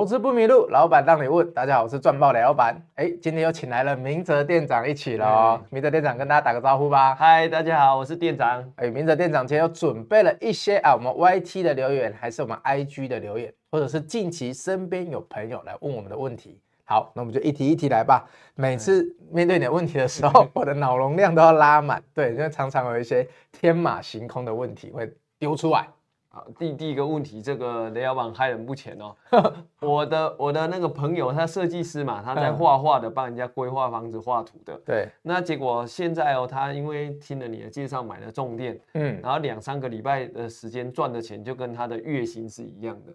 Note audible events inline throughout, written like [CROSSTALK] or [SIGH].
投资不迷路，老板让你问。大家好，我是赚爆的老板。哎，今天又请来了明哲店长一起了哦。明哲店长跟大家打个招呼吧。嗨，大家好，我是店长。哎，明哲店长今天又准备了一些啊，我们 YT 的留言，还是我们 IG 的留言，或者是近期身边有朋友来问我们的问题。好，那我们就一题一题来吧。每次面对你的问题的时候，[LAUGHS] 我的脑容量都要拉满。对，因为常常有一些天马行空的问题会丢出来。好，第第一个问题，这个雷老板害人不浅哦。[LAUGHS] 我的我的那个朋友，他设计师嘛，他在画画的，帮人家规划房子、画图的。对。那结果现在哦，他因为听了你的介绍，买了重电，嗯，然后两三个礼拜的时间赚的钱就跟他的月薪是一样的。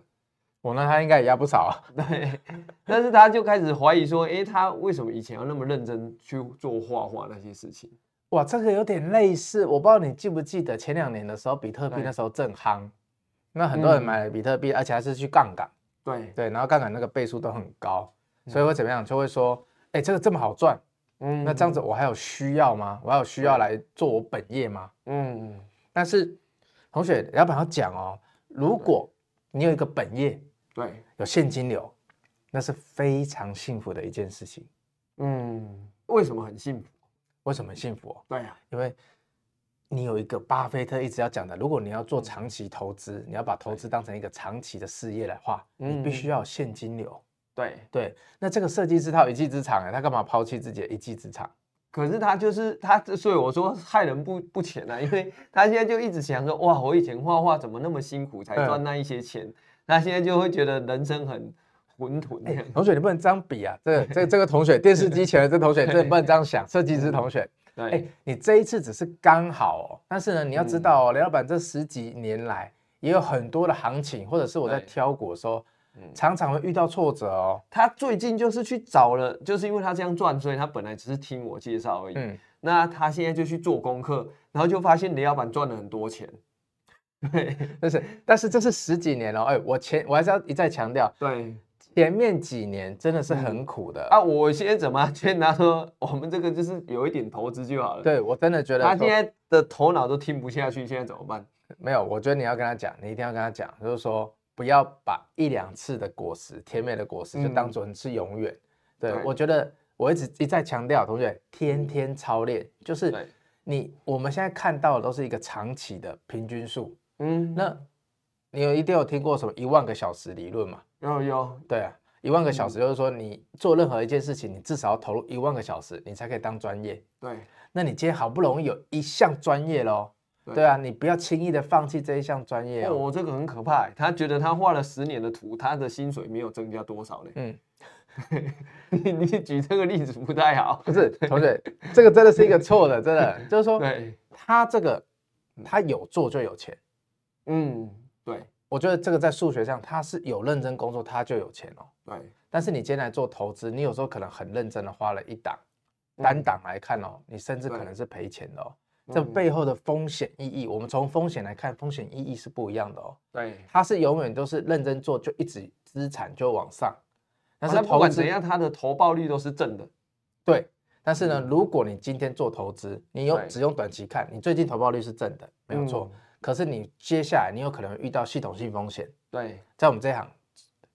我那他应该也压不少啊。对。但是他就开始怀疑说，哎，他为什么以前要那么认真去做画画那些事情？哇，这个有点类似，我不知道你记不记得前两年的时候，比特币那时候正夯。那很多人买了比特币，嗯、而且还是去杠杆，对对，然后杠杆那个倍数都很高，嗯、所以会怎么样？就会说，哎，这个这么好赚，嗯，那这样子我还有需要吗？我还有需要来做我本业吗？嗯嗯。但是同学，老板要讲哦，如果你有一个本业，对，有现金流，那是非常幸福的一件事情。嗯，为什么很幸福？为什么很幸福？对呀、啊，因为。你有一个巴菲特一直要讲的，如果你要做长期投资，你要把投资当成一个长期的事业的话，你必须要有现金流。对对，那这个设计师他有一技之长，他干嘛抛弃自己的一技之长？可是他就是他，所以我说害人不不浅啊，因为他现在就一直想说，哇，我以前画画怎么那么辛苦才赚那一些钱，他现在就会觉得人生很混沌。同学，你不能这样比啊！这个、这个、这个同学，电视机前的这个同学，[LAUGHS] 真的不能这样想。设计师同学。哎你这一次只是刚好哦，但是呢，你要知道哦，雷、嗯、老板这十几年来也有很多的行情，或者是我在挑股的时候，对常常会遇到挫折哦。他最近就是去找了，就是因为他这样赚，所以他本来只是听我介绍而已。嗯，那他现在就去做功课，然后就发现雷老板赚了很多钱。[LAUGHS] 对，但是但是这是十几年了，哎、欸，我前我还是要一再强调，对。前面几年真的是很苦的、嗯、啊！我现在怎么劝他 [LAUGHS] 说，我们这个就是有一点投资就好了。对，我真的觉得他现在的头脑都听不下去，现在怎么办？没有，我觉得你要跟他讲，你一定要跟他讲，就是说不要把一两次的果实，甜美的果实就当做是永远。嗯、对，对我觉得我一直一再强调，同学天天操练，就是你我们现在看到的都是一个长期的平均数。嗯，那你有一定有听过什么一万个小时理论吗？有有，对啊，一万个小时就是说，你做任何一件事情，你至少要投入一万个小时，你才可以当专业。对，那你今天好不容易有一项专业喽，对，啊，你不要轻易的放弃这一项专业哦。哦，这个很可怕，他觉得他画了十年的图，他的薪水没有增加多少嘞。嗯，[LAUGHS] 你你举这个例子不太好。不是，同学，这个真的是一个错的，真的 [LAUGHS] 就是说，对，他这个他有做就有钱。嗯，对。我觉得这个在数学上，他是有认真工作，他就有钱哦。对，但是你今天来做投资，你有时候可能很认真的花了一档，单档来看哦，你甚至可能是赔钱的哦。这背后的风险意义，我们从风险来看，风险意义是不一样的哦。对，他是永远都是认真做，就一直资产就往上。但是不管怎样，他的投报率都是正的。对，但是呢，如果你今天做投资，你用只用短期看，你最近投报率是正的，没有错。可是你接下来你有可能遇到系统性风险，对，在我们这行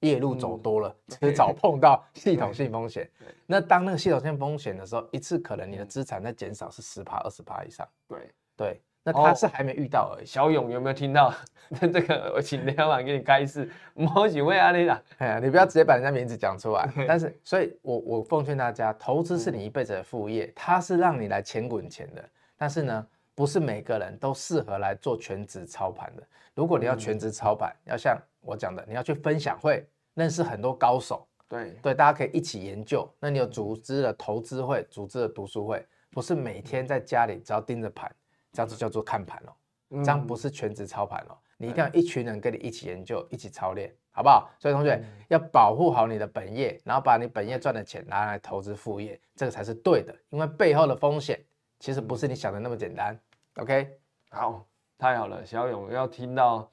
夜路走多了，迟早碰到系统性风险。[LAUGHS] 那当那个系统性风险的时候，一次可能你的资产在减少是十趴、二十趴以上。对对，那他是还没遇到而已。小勇有没有听到？[LAUGHS] 那这个我请老板给你开示。[LAUGHS] 某几位阿里啦，哎呀，你不要直接把人家名字讲出来。但是，所以我我奉劝大家，投资是你一辈子的副业，它是让你来钱滚钱的。但是呢，不是每个人都适合来做全职操盘的。如果你要全职操盘，要像我讲的，你要去分享会，认识很多高手，对对，大家可以一起研究。那你有组织了投资会，组织了读书会，不是每天在家里只要盯着盘，这样子叫做看盘哦。这样不是全职操盘哦。你一定要一群人跟你一起研究，一起操练，好不好？所以同学要保护好你的本业，然后把你本业赚的钱拿来投资副业，这个才是对的。因为背后的风险其实不是你想的那么简单。OK，好，太好了，小勇要听到。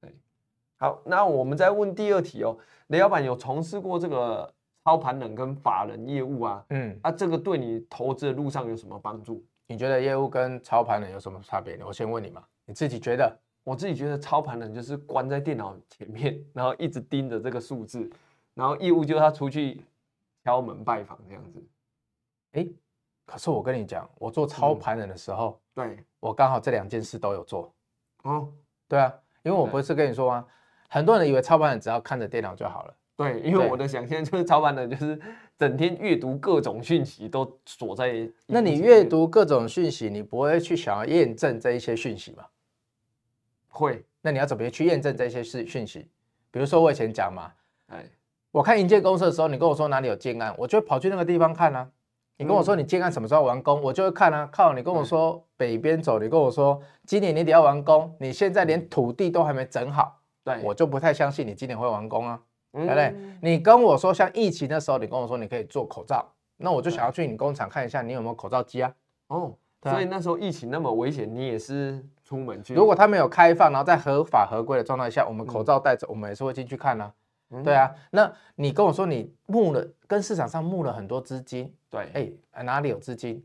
对，好，那我们再问第二题哦。雷老板有从事过这个操盘人跟法人业务啊？嗯，啊，这个对你投资的路上有什么帮助？你觉得业务跟操盘人有什么差别呢？我先问你嘛，你自己觉得？我自己觉得操盘人就是关在电脑前面，然后一直盯着这个数字，然后业务就是他出去敲门拜访这样子。哎，可是我跟你讲，我做操盘人的时候，嗯、对我刚好这两件事都有做。哦，对啊，因为我不是跟你说吗？很多人以为操盘人只要看着电脑就好了。对，因为我的想象就是操盘人就是整天阅读各种讯息，都锁在。那你阅读各种讯息，你不会去想要验证这一些讯息吗？会。那你要怎么去验证这些事讯息？比如说我以前讲嘛，哎，我看银建公司的时候，你跟我说哪里有建案，我就跑去那个地方看啊。你跟我说你建案什么时候完工，我就会看啊。靠，你跟我说北边走，你跟我说今年年底要完工，你现在连土地都还没整好，对，我就不太相信你今年会完工啊。对不对？你跟我说像疫情的时候，你跟我说你可以做口罩，那我就想要去你工厂看一下，你有没有口罩机啊？哦，所以那时候疫情那么危险，你也是出门去？如果他没有开放，然后在合法合规的状态下，我们口罩戴着，我们也是会进去看啊。对啊，那你跟我说你募了，跟市场上募了很多资金，对，哎，哪里有资金？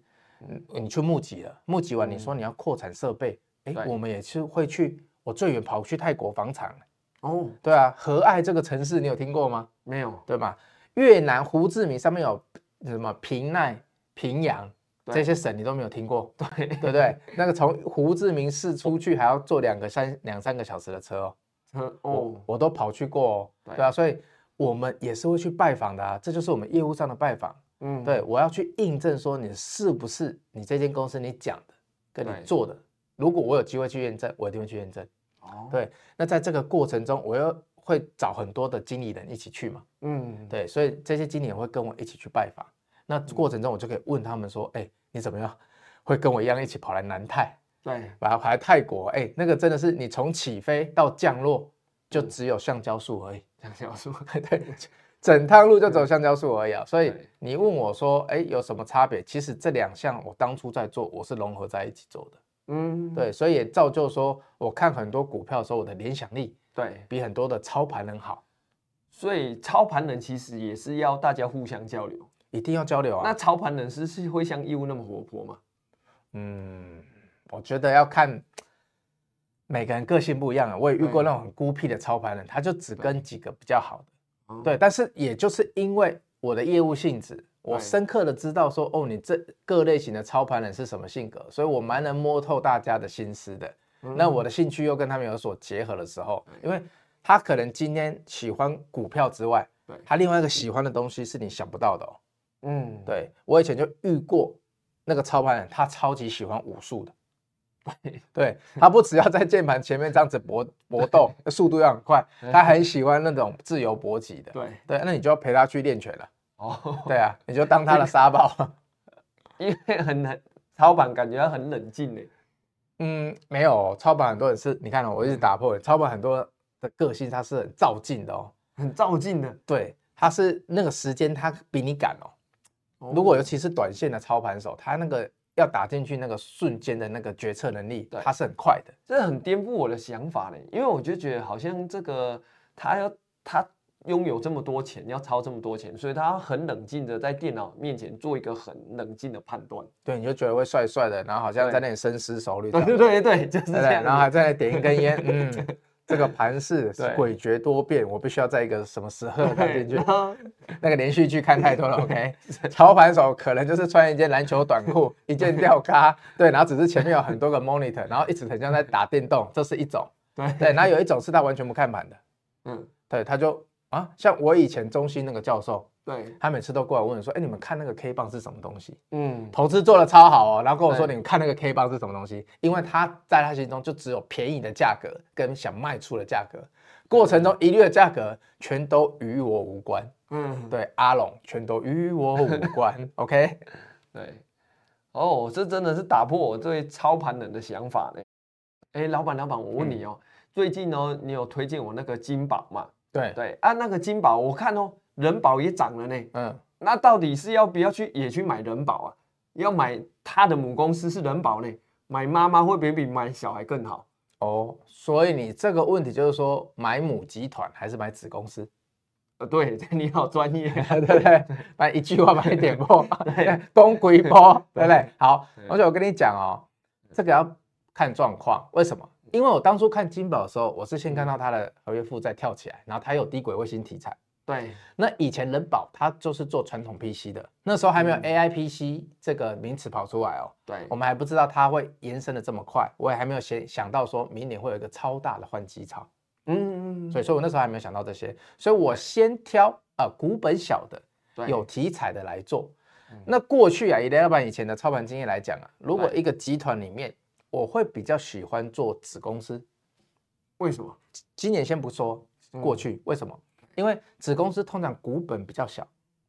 你去募集了，募集完你说你要扩产设备，哎，我们也是会去，我最远跑去泰国房产。哦，对啊，和爱这个城市你有听过吗？没有，对吧？越南胡志明上面有什么平奈、平阳这些省你都没有听过，对对不对？那个从胡志明市出去还要坐两个三两三个小时的车哦，车哦，我都跑去过哦，对啊，所以我们也是会去拜访的啊，这就是我们业务上的拜访。嗯，对，我要去印证说你是不是你这间公司你讲的跟你做的，如果我有机会去验证，我一定会去验证。哦，对，那在这个过程中，我又会找很多的经理人一起去嘛，嗯，对，所以这些经理人会跟我一起去拜访。那过程中，我就可以问他们说，哎，你怎么样？会跟我一样一起跑来南泰？对，把它跑来泰国？哎，那个真的是你从起飞到降落就只有橡胶树而已，[LAUGHS] 橡胶树，对，整趟路就走橡胶树而已啊。所以你问我说，哎，有什么差别？其实这两项我当初在做，我是融合在一起做的。嗯，对，所以也造就说，我看很多股票的时候，我的联想力对比很多的操盘人好。所以操盘人其实也是要大家互相交流，一定要交流啊。那操盘人是是会像义务那么活泼吗？嗯，我觉得要看每个人个性不一样啊。我也遇过那种很孤僻的操盘人，他就只跟几个比较好的。对，但是也就是因为我的业务性质。我深刻的知道说，哦，你这各类型的操盘人是什么性格，所以我蛮能摸透大家的心思的。那我的兴趣又跟他们有所结合的时候，因为他可能今天喜欢股票之外，他另外一个喜欢的东西是你想不到的哦。嗯，对，我以前就遇过那个操盘人，他超级喜欢武术的。[LAUGHS] 对，他不只要在键盘前面这样子搏搏斗，[LAUGHS] 速度要很快，他很喜欢那种自由搏击的。对对，那你就要陪他去练拳了。哦，对啊，你就当他的沙包，[LAUGHS] 因为很很操盘，感觉他很冷静呢。嗯，没有操盘很多人是，你看哦，我一直打破，操盘很多的个性他是很照进的哦，很照进的。对，他是那个时间他比你赶哦。如果尤其是短线的操盘手，他那个要打进去那个瞬间的那个决策能力，他是很快的。这很颠覆我的想法呢，因为我就觉得好像这个他要他。拥有这么多钱，要超这么多钱，所以他很冷静的在电脑面前做一个很冷静的判断。对，你就觉得会帅帅的，然后好像在那里深思熟虑。对对对对，就是这样。然后还在那点一根烟，嗯，[LAUGHS] 这个盘势诡谲多变，我必须要在一个什么时候看进去？那个连续剧看太多了，[LAUGHS] OK。操盘手可能就是穿一件篮球短裤，一件吊咖，对，然后只是前面有很多个 monitor，然后一直很像在打电动，这是一种。对对，然后有一种是他完全不看盘的，嗯，对，他就。啊，像我以前中心那个教授，对，他每次都过来问我说：“哎，你们看那个 K 棒是什么东西？”嗯，投资做的超好哦，然后跟我说：“你们看那个 K 棒是什么东西？”因为他在他心中就只有便宜的价格跟想卖出的价格，过程中一律的价格全都与我无关。嗯，对，阿龙全都与我无关。[LAUGHS] OK，对，哦，这真的是打破我对操盘人的想法呢。哎，老板，老板，我问你哦，最近呢，你有推荐我那个金宝吗？对对啊，那个金宝我看哦，人保也涨了呢。嗯，那到底是要不要去也去买人保啊？要买他的母公司是人保呢，买妈妈会不会比买小孩更好？哦，所以你这个问题就是说买母集团还是买子公司？呃，对，[LAUGHS] 你好专业，[LAUGHS] 对不对？买一句话把你点破，[LAUGHS] 对，公归婆，对不对？好，而且我跟你讲哦，这个要看状况，为什么？因为我当初看金宝的时候，我是先看到它的合约负债跳起来，然后它有低轨卫星题材。对，那以前人保它就是做传统 PC 的，那时候还没有 AI PC 这个名词跑出来哦。对，我们还不知道它会延伸的这么快，我也还没有想想到说明年会有一个超大的换机潮。嗯嗯嗯。所以说我那时候还没有想到这些，所以我先挑啊、呃、股本小的、有题材的来做。那过去啊，以雷老板以前的操盘经验来讲啊，如果一个集团里面，我会比较喜欢做子公司。为什么？今年先不说，过去为什么？因为子公司通常股本比较小，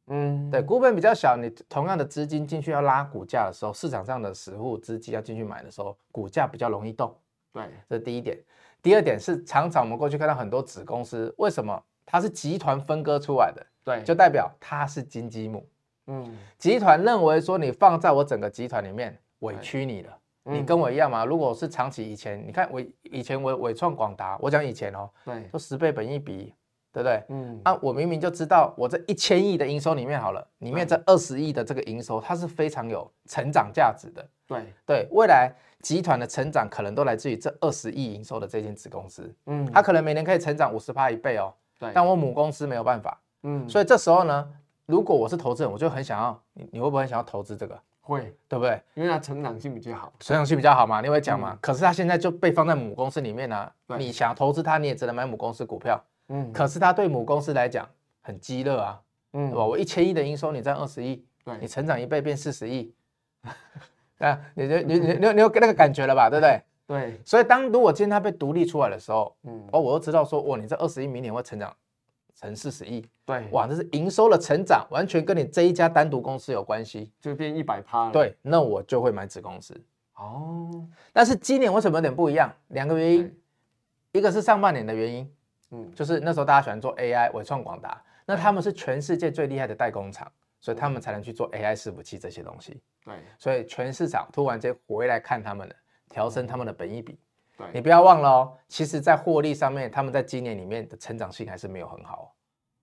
嗯，对，股本比较小，你同样的资金进去要拉股价的时候，市场上的实户资金要进去买的时候，股价比较容易动。对，这是第一点。第二点是，常常我们过去看到很多子公司，为什么它是集团分割出来的？对，就代表它是金鸡母。嗯，集团认为说你放在我整个集团里面委屈你了，你跟我一样嘛。如果是长期以前，你看我以前我伟创广达，我讲以前哦，对，都十倍本一比。对不对？嗯，啊，我明明就知道，我这一千亿的营收里面好了，里面这二十亿的这个营收，它是非常有成长价值的。对对，未来集团的成长可能都来自于这二十亿营收的这间子公司。嗯，它可能每年可以成长五十趴一倍哦。对，但我母公司没有办法。嗯，所以这时候呢，如果我是投资人，我就很想要，你你会不会很想要投资这个？会，对不对？因为它成长性比较好，成长性比较好嘛，你会讲嘛？可是它现在就被放在母公司里面呢，你想投资它，你也只能买母公司股票。嗯，可是它对母公司来讲很鸡肋啊，嗯，对吧？我一千亿的营收，你占二十亿，对，你成长一倍变四十亿，[LAUGHS] 啊，你就你你你你有那个感觉了吧？对不对？对，所以当如果今天它被独立出来的时候，嗯，哦，我又知道说，哇，你这二十亿明年会成长成四十亿，对，哇，这是营收的成长，完全跟你这一家单独公司有关系，就变一百趴了，对，那我就会买子公司。哦，但是今年为什么有点不一样？两个原因，一个是上半年的原因。嗯，就是那时候大家喜欢做 AI，伟创广达，那他们是全世界最厉害的代工厂，所以他们才能去做 AI 伺服器这些东西。对，所以全市场突然间回来看他们了，调升他们的本益比。对，你不要忘了哦，其实在获利上面，他们在今年里面的成长性还是没有很好，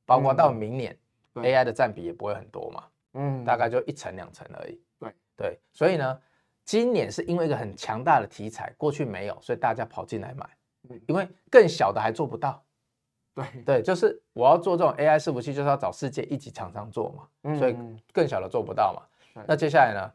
包括到明年 AI 的占比也不会很多嘛，嗯，大概就一成两成而已。对。对，所以呢，今年是因为一个很强大的题材，过去没有，所以大家跑进来买，因为更小的还做不到。对对，就是我要做这种 AI 伺服器，就是要找世界一级厂商做嘛，嗯、所以更小的做不到嘛。那接下来呢？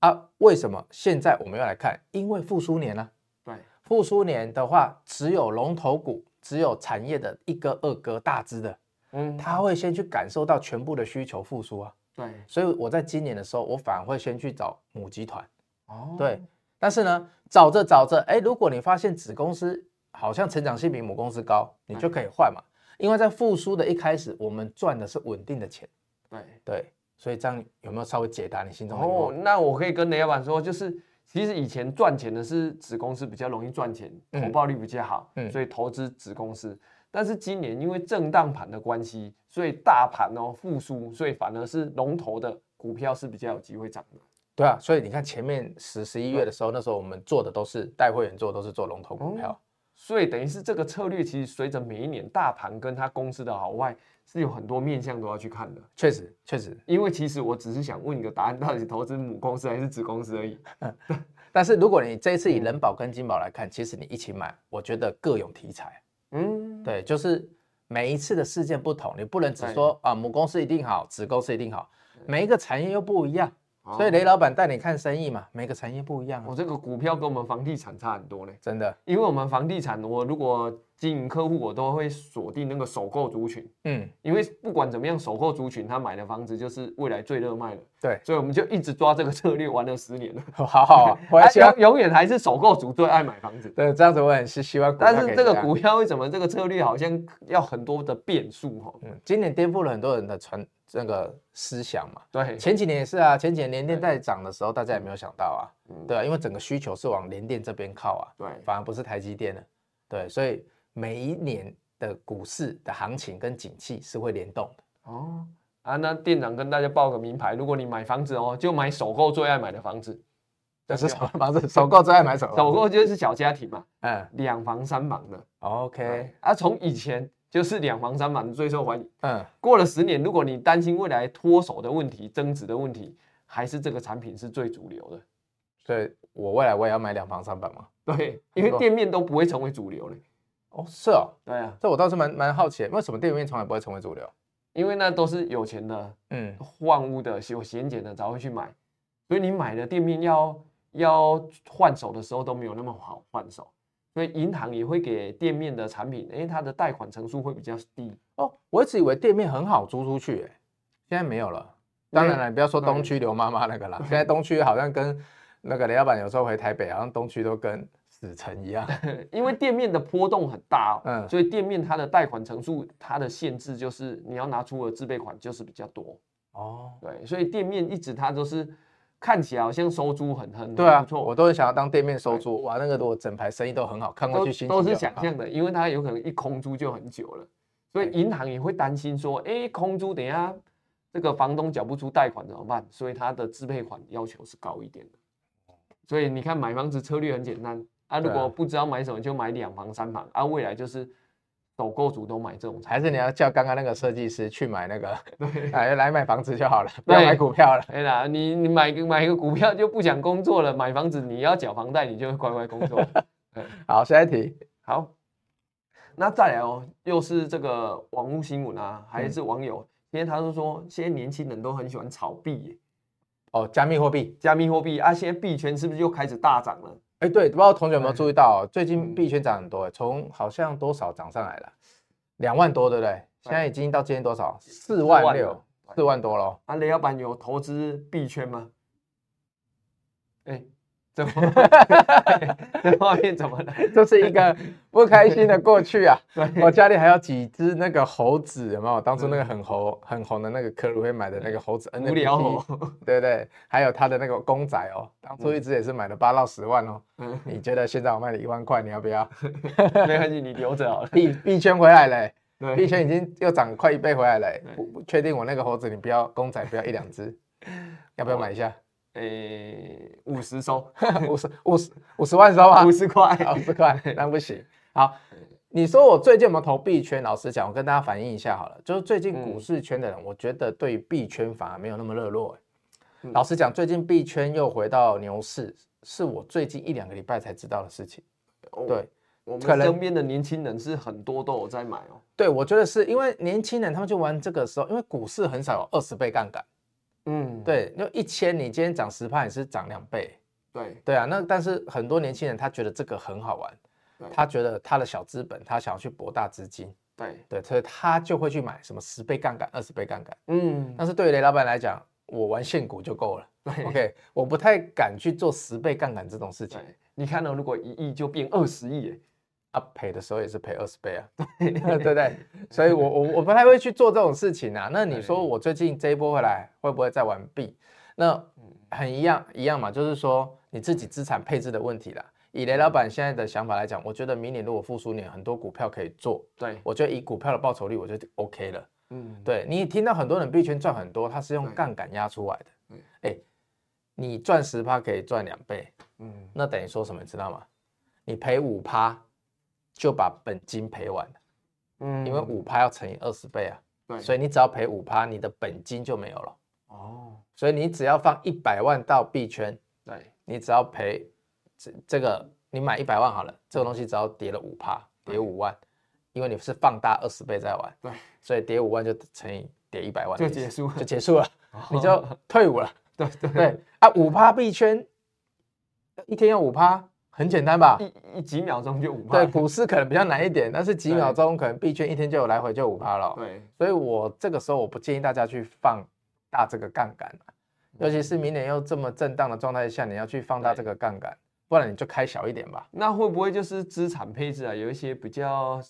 啊，为什么现在我们要来看？因为复苏年呢、啊？对，复苏年的话，只有龙头股，只有产业的一哥、二哥、大只的，嗯，他会先去感受到全部的需求复苏啊。对，所以我在今年的时候，我反而会先去找母集团。哦，对，但是呢，找着找着，哎，如果你发现子公司，好像成长性比母公司高，你就可以换嘛。因为在复苏的一开始，我们赚的是稳定的钱。对对，所以这样有没有稍微解答你心中的疑惑？哦，那我可以跟雷老板说，就是其实以前赚钱的是子公司比较容易赚钱，投报率比较好，嗯，所以投资子公司。但是今年因为震荡盘的关系，所以大盘哦复苏，所以反而是龙头的股票是比较有机会涨的。对啊，所以你看前面十十一月的时候，那时候我们做的都是带会员做都是做龙头股票。所以等于是这个策略，其实随着每一年大盘跟它公司的好坏，是有很多面向都要去看的。确实，确实，因为其实我只是想问一个答案，到底是投资母公司还是子公司而已。[LAUGHS] 但是如果你这一次以人保跟金保来看，其实你一起买，我觉得各有题材。嗯，对，就是每一次的事件不同，你不能只说啊母公司一定好，子公司一定好，每一个产业又不一样。所以雷老板带你看生意嘛，每个产业不一样。我这个股票跟我们房地产差很多嘞，真的。因为我们房地产，我如果经营客户，我都会锁定那个首购族群。嗯，因为不管怎么样，首购族群他买的房子就是未来最热卖的。对，所以我们就一直抓这个策略，玩了十年了。[LAUGHS] 好好 [LAUGHS] 啊，我永远还是首购族最爱买房子。对，这样子我很是希望。但是这个股票为什么这个策略好像要很多的变数哈？嗯，今年颠覆了很多人的传。这个思想嘛，对，前几年也是啊，前几年联电在涨的时候，大家也没有想到啊，对啊，因为整个需求是往联电这边靠啊，对，反而不是台积电的，对，所以每一年的股市的行情跟景气是会联动的。哦，啊，那店长跟大家报个名牌，如果你买房子哦，就买首购最爱买的房子，这是什么房子？首购最爱买什么？首购就是小家庭嘛，嗯，两房三房的。OK，啊，从以前。就是两房三房最受欢迎。嗯，过了十年，如果你担心未来脱手的问题、增值的问题，还是这个产品是最主流的。所以我未来我也要买两房三房嘛？对，因为店面都不会成为主流嘞。哦，是哦，对啊，这我倒是蛮蛮好奇，为什么店面从来不会成为主流？因为那都是有钱的，嗯，换屋的有闲钱的才会去买，所以你买的店面要要换手的时候都没有那么好换手，所以银行也会给店面的产品，哎，它的贷款成数会比较低。哦，我一直以为店面很好租出去，哎，现在没有了。当然了，你不要说东区刘妈妈那个啦，[LAUGHS] 现在东区好像跟那个雷老板有时候回台北，好像东区都跟。死城一样，[LAUGHS] 因为店面的波动很大，嗯，所以店面它的贷款成数，它的限制就是你要拿出的自备款就是比较多哦，对，所以店面一直它都是看起来好像收租很很对啊，不错，我都是想要当店面收租，哇，那个我整排生意都很好，看过去心都是想象的，因为它有可能一空租就很久了，所以银行也会担心说，哎，空租等一下这个房东缴不出贷款怎么办？所以它的自备款要求是高一点的，所以你看买房子策略很简单。啊，如果不知道买什么，就买两房、三房。啊，未来就是首购族都买这种，还是你要叫刚刚那个设计师去买那个？[LAUGHS] 对，来来买房子就好了，不要买股票了。对啦，你你买个买个股票就不想工作了，买房子你要缴房贷，你就会乖乖工作。[LAUGHS] 好，下一题。好，那再来哦，又是这个网络新闻啊，还是网友？今天他就说，现在年轻人都很喜欢炒币，哦，加密货币，加密货币啊，现在币圈是不是又开始大涨了？哎，对，不知道同学有没有注意到，最近币圈涨很多，从好像多少涨上来了，两万多，对不对？现在已经到今天多少？四万六，四万多了。啊，雷老板有投资币圈吗？哎。怎么？[LAUGHS] 这画面怎么了？[LAUGHS] 这是一个不开心的过去啊！[LAUGHS] 我家里还有几只那个猴子，有没有？当初那个很红很红的那个科鲁会买的那个猴子，NFT，无聊猴，对不对？还有他的那个公仔哦，当初一只也是买了八到十万哦。嗯，你觉得现在我卖了一万块，你要不要？没关系，你留着好了。币币圈回来了，币圈已经又涨快一倍回来了。不确定我那个猴子，你不要公仔，不要一两只，要不要买一下？诶，五十收，[LAUGHS] 五十五十五十万收啊，五十块，五十块，那不行。好，你说我最近有没有投币圈？老实讲，我跟大家反映一下好了，就是最近股市圈的人，我觉得对币圈反而没有那么热络。老实讲，最近币圈又回到牛市，是我最近一两个礼拜才知道的事情。对，我们身边的年轻人是很多都有在买哦。对，我觉得是因为年轻人他们就玩这个时候，因为股市很少有二十倍杠杆。嗯，对，就一千，你今天涨十趴你是涨两倍，对对啊。那但是很多年轻人他觉得这个很好玩，他觉得他的小资本，他想要去博大资金，对对，所以他就会去买什么十倍杠杆、二十倍杠杆。嗯，但是对于雷老板来讲，我玩现股就够了。[LAUGHS] OK，我不太敢去做十倍杠杆这种事情。你看到如果一亿就变二十亿，啊，赔的时候也是赔二十倍啊，[LAUGHS] 对对对，所以我我我不太会去做这种事情啊。那你说我最近这一波回来会不会再玩币？那很一样一样嘛，就是说你自己资产配置的问题啦。以雷老板现在的想法来讲，我觉得明年如果复苏年，很多股票可以做。对，我觉得以股票的报酬率，我觉得 OK 了。嗯，对，你听到很多人币圈赚很多，他是用杠杆压出来的。嗯哎，你赚十趴可以赚两倍，嗯，那等于说什么？你知道吗？你赔五趴。就把本金赔完了，嗯，因为五趴要乘以二十倍啊，对，所以你只要赔五趴，你的本金就没有了。哦，所以你只要放一百万到币圈，对，你只要赔这这个，你买一百万好了，这个东西只要跌了五趴，跌五万，因为你是放大二十倍在玩，对，所以跌五万就乘以跌一百万就结束，就结束了，你就退伍了。[LAUGHS] 对对对，啊，五趴币圈一天要五趴。很简单吧，一一几秒钟就五趴。对，股市可能比较难一点，但是几秒钟可能币圈一天就有来回就五趴了。对，所以我这个时候我不建议大家去放大这个杠杆，尤其是明年又这么震荡的状态下，你要去放大这个杠杆，不然你就开小一点吧。那会不会就是资产配置啊？有一些比较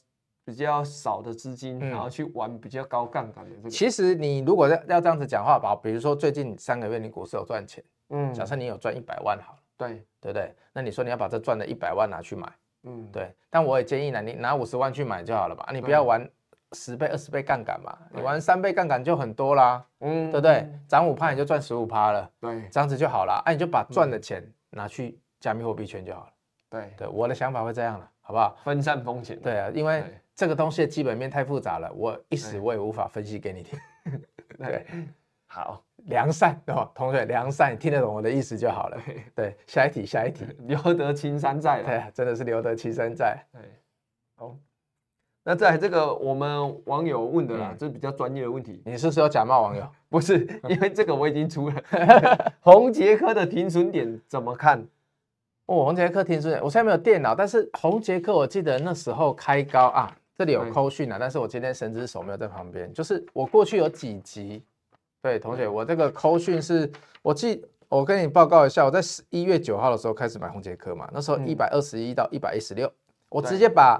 比较少的资金，然后去玩比较高杠杆的这个？其实你如果要要这样子讲话吧，比如说最近三个月你股市有赚钱，嗯，假设你有赚一百万好了。对对不对？那你说你要把这赚的一百万拿去买，嗯，对。但我也建议呢，你拿五十万去买就好了吧，你不要玩十倍、二十倍杠杆嘛，你玩三倍杠杆就很多啦，嗯，对不对？涨五趴你就赚十五趴了，对，这样子就好了。哎，你就把赚的钱拿去加密货币圈就好了。对对，我的想法会这样了，好不好？分散风险。对啊，因为这个东西的基本面太复杂了，我一时我也无法分析给你听。[LAUGHS] 对，好。良善哦，同学良善，你听得懂我的意思就好了。对，下一题，下一题，[LAUGHS] 留得青山在。对，真的是留得青山在。对，好。那在这个我们网友问的啦，嗯、这是比较专业的问题。你是说假冒网友？[LAUGHS] 不是，因为这个我已经出了。[LAUGHS] 红杰科的停损点怎么看？哦，宏捷科停损点，我现在没有电脑，但是红杰科我记得那时候开高啊，这里有扣讯啊，但是我今天神之手没有在旁边。就是我过去有几集，对同学，我这个扣讯是我记，我跟你报告一下，我在十一月九号的时候开始买宏捷科嘛，那时候一百二十一到一百一十六，我直接把。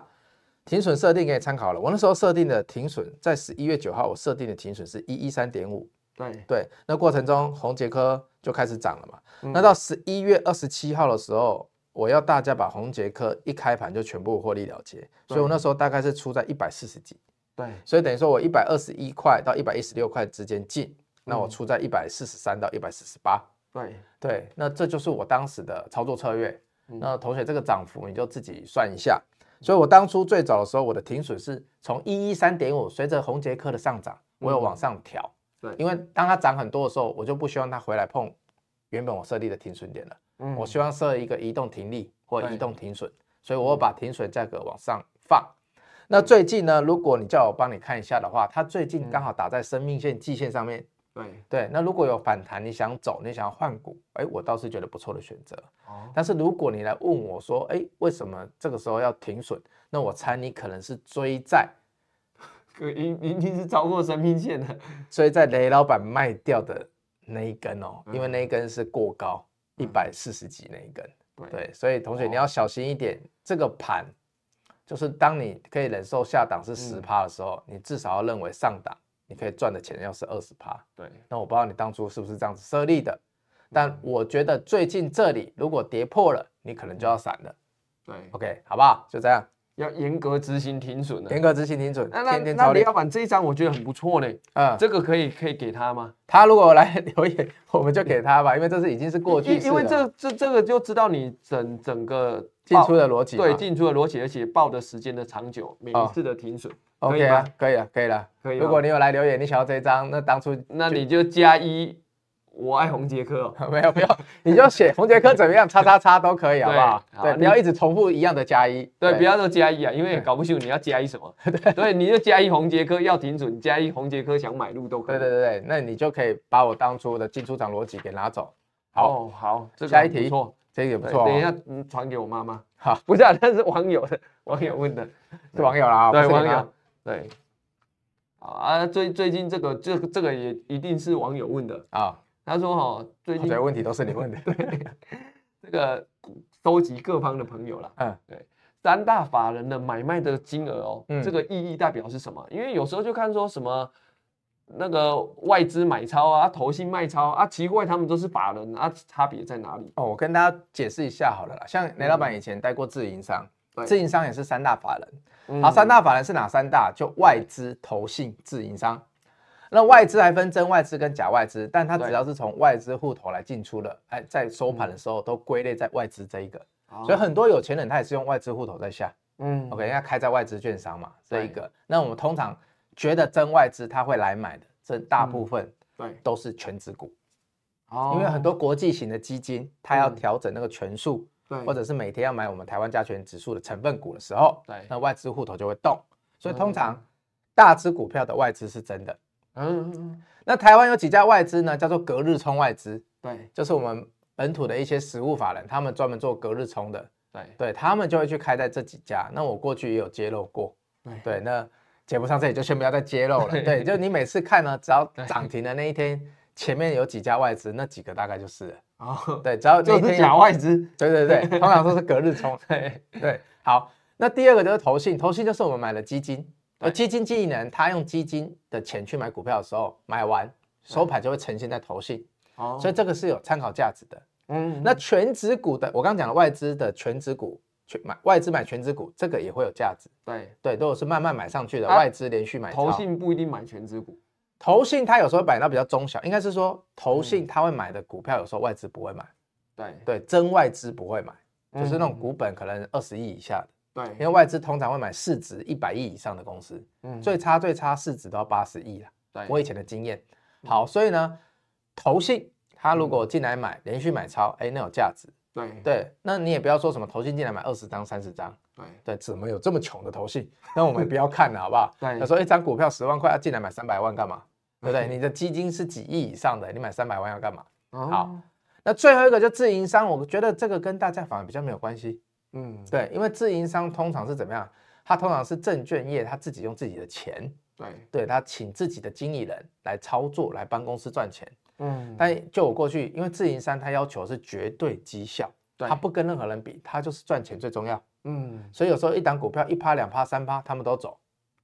停损设定给你参考了，我那时候设定的停损在十一月九号，我设定的停损是一一三点五。对对，那过程中宏捷科就开始涨了嘛。嗯、那到十一月二十七号的时候，我要大家把宏捷科一开盘就全部获利了结，所以我那时候大概是出在一百四十几。对，所以等于说我一百二十一块到一百一十六块之间进，那我出在一百四十三到一百四十八。对对，那这就是我当时的操作策略。嗯、那同学这个涨幅你就自己算一下。所以，我当初最早的时候，我的停损是从一一三点五，随着宏捷科的上涨，我有往上调。对，因为当它涨很多的时候，我就不希望它回来碰原本我设立的停损点了。嗯，我希望设一个移动停利或移动停损，所以我把停损价格往上放。那最近呢，如果你叫我帮你看一下的话，它最近刚好打在生命线季线上面。对对，那如果有反弹，你想走，你想要换股，哎，我倒是觉得不错的选择。哦，但是如果你来问我说，哎，为什么这个时候要停损？那我猜你可能是追在，[LAUGHS] 一一定是超过生命线的，[LAUGHS] 追在雷老板卖掉的那一根哦，因为那一根是过高一百四十几那一根。对，所以同学你要小心一点，这个盘就是当你可以忍受下档是十趴的时候，你至少要认为上档。你可以赚的钱要是二十趴，对。那我不知道你当初是不是这样子设立的，但我觉得最近这里如果跌破了，你可能就要闪了。对，OK，好不好？就这样，要严格执行停损的。严格执行停损。那那那李老板这一张我觉得很不错呢。嗯，这个可以可以给他吗？他如果来留言，我们就给他吧，因为这是已经是过去式。因为这这这个就知道你整整个进出的逻辑。对，进出的逻辑，而且报的时间的长久，每一次的停损。OK 啊，可以了，可以了，可以。如果你有来留言，你想要这一张，那当初那你就加一，我爱宏捷科。没有，没有，你就写红杰克怎么样，叉叉叉都可以，好不好？对，你要一直重复一样的加一。对，不要说加一啊，因为搞不清楚你要加一什么。[LAUGHS] 对，对，你就加一红杰克要停准，加一红杰克想买入都可以。对对对，那你就可以把我当初的进出场逻辑给拿走。好，好，下一题，不错，这个也不错。等一下，嗯，传给我妈妈。好，不是啊，那是网友的，网友问的，是网友啦，对，网友，对。啊，最最近这个这这个也一定是网友问的啊。他说哈，最近问题都是你问的。对，这个收集各方的朋友了。嗯，对，三大法人的买卖的金额哦，这个意义代表是什么？因为有时候就看说什么那个外资买超啊，投信卖超啊，奇怪，他们都是法人啊，差别在哪里？哦，我跟大家解释一下好了啦。像雷老板以前待过自营商，自营商也是三大法人。好，三大法人是哪三大？就外资、投信、自营商。那外资还分真外资跟假外资，但它只要是从外资户头来进出的，哎，在收盘的时候都归类在外资这一个。所以很多有钱人他也是用外资户头在下。嗯，OK，因为他开在外资券商嘛，这一个。那我们通常觉得真外资他会来买的，这大部分对都是全值股。哦，因为很多国际型的基金，它要调整那个权数。对，或者是每天要买我们台湾加权指数的成分股的时候，对，那外资户头就会动，所以通常大只股票的外资是真的。嗯，那台湾有几家外资呢？叫做隔日冲外资，对，就是我们本土的一些实务法人，他们专门做隔日冲的，对，对他们就会去开在这几家。那我过去也有揭露过，对，那节目上这里就先不要再揭露了。对，就你每次看呢，只要涨停的那一天，前面有几家外资，那几个大概就是了。哦，对，只要就是假外资，对对对，通常都是隔日冲。对对，好，那第二个就是投信，投信就是我们买了基金，而基金经理人他用基金的钱去买股票的时候，买完收盘就会呈现在投信，哦，所以这个是有参考价值的。嗯，那全值股的，我刚刚讲了外资的全值股，全买外资买全值股，这个也会有价值。对对，都是慢慢买上去的，外资连续买，投信不一定买全值股。投信它有时候买到比较中小，应该是说投信它会买的股票，有时候外资不会买。对对，真外资不会买，就是那种股本可能二十亿以下的。对，因为外资通常会买市值一百亿以上的公司，嗯，最差最差市值都要八十亿了。对，我以前的经验。好，所以呢，投信他如果进来买，连续买超，哎，那有价值。对对，那你也不要说什么投信进来买二十张、三十张。对对，怎么有这么穷的投信？那我们不要看了，好不好？[LAUGHS] 对，有时候一张股票十万块，要进来买三百万干嘛？对不对？你的基金是几亿以上的，你买三百万要干嘛？好，那最后一个就自营商，我觉得这个跟大家反而比较没有关系。嗯，对，因为自营商通常是怎么样？他通常是证券业，他自己用自己的钱，对，对他请自己的经理人来操作，来帮公司赚钱。嗯，但就我过去，因为自营商他要求是绝对绩效，他不跟任何人比，他就是赚钱最重要。嗯，所以有时候一档股票一趴两趴三趴，他们都走。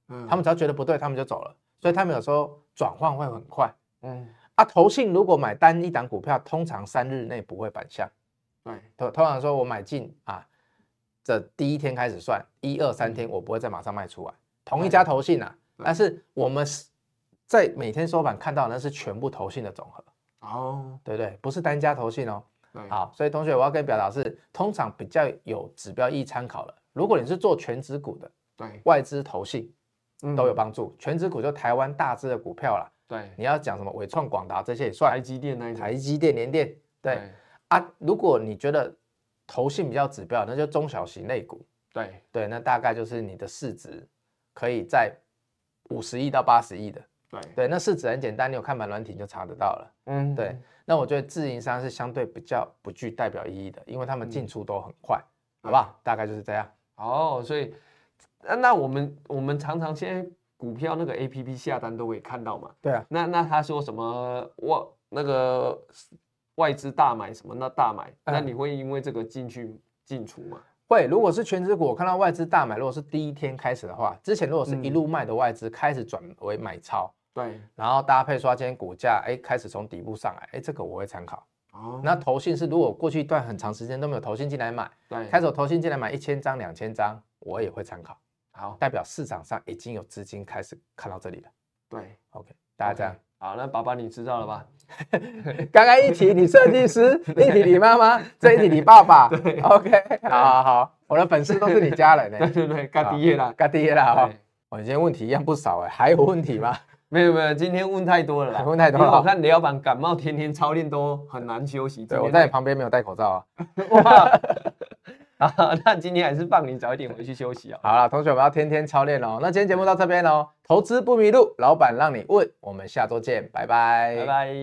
嗯，他们只要觉得不对，他们就走了。所以他们有时候转换会很快。嗯，啊，投信如果买单一档股票，通常三日内不会反向。对，通通常说我买进啊，这第一天开始算，一二三天我不会再马上卖出来。同一家投信啊，但是我们是。在每天收盘看到的那是全部投信的总和哦，对不对？不是单家投信哦。对好，所以同学我要跟你表达是，通常比较有指标意义参考了。如果你是做全指股的，对，外资投信都有帮助。全值股就台湾大支的股票啦。对，你要讲什么伟创、广达这些也算。台积电那台积电、联电，对，对啊。如果你觉得投信比较指标，那就中小型类股。对对，那大概就是你的市值可以在五十亿到八十亿的。对对，那市值很简单，你有看板软体就查得到了。嗯，对。那我觉得自营商是相对比较不具代表意义的，因为他们进出都很快，嗯、好不好？大概就是这样。哦，所以那那我们我们常常现在股票那个 A P P 下单都可以看到嘛。对啊。那那他说什么外那个外资大买什么那大买，嗯、那你会因为这个进去进出吗？会，如果是全值股，我看到外资大买，如果是第一天开始的话，之前如果是一路卖的外资开始转为买超。嗯对，然后搭配说今天股价哎开始从底部上来，哎这个我会参考。哦，那投信是如果过去一段很长时间都没有投信进来买，对，开始有投信进来买一千张两千张，我也会参考。好，代表市场上已经有资金开始看到这里了。对，OK，大家这样。好，那爸爸你知道了吧？[LAUGHS] 刚刚一题你设计师，[LAUGHS] 一题你妈妈，这一题你爸爸。对，[LAUGHS] OK，好好好，我的粉丝都是你家人呢。对对对，干爹啦，干爹啦哈。我今天问题一样不少哎，还有问题吗？没有没有，今天问太多了啦，问太多了。我看雷老板感冒，天天操练都很难休息。对，我在你旁边没有戴口罩啊。哇，啊，[LAUGHS] 那今天还是放你早一点回去休息啊。好了，同学们要天天操练哦。那今天节目到这边喽，投资不迷路，老板让你问，我们下周见，拜拜，拜拜。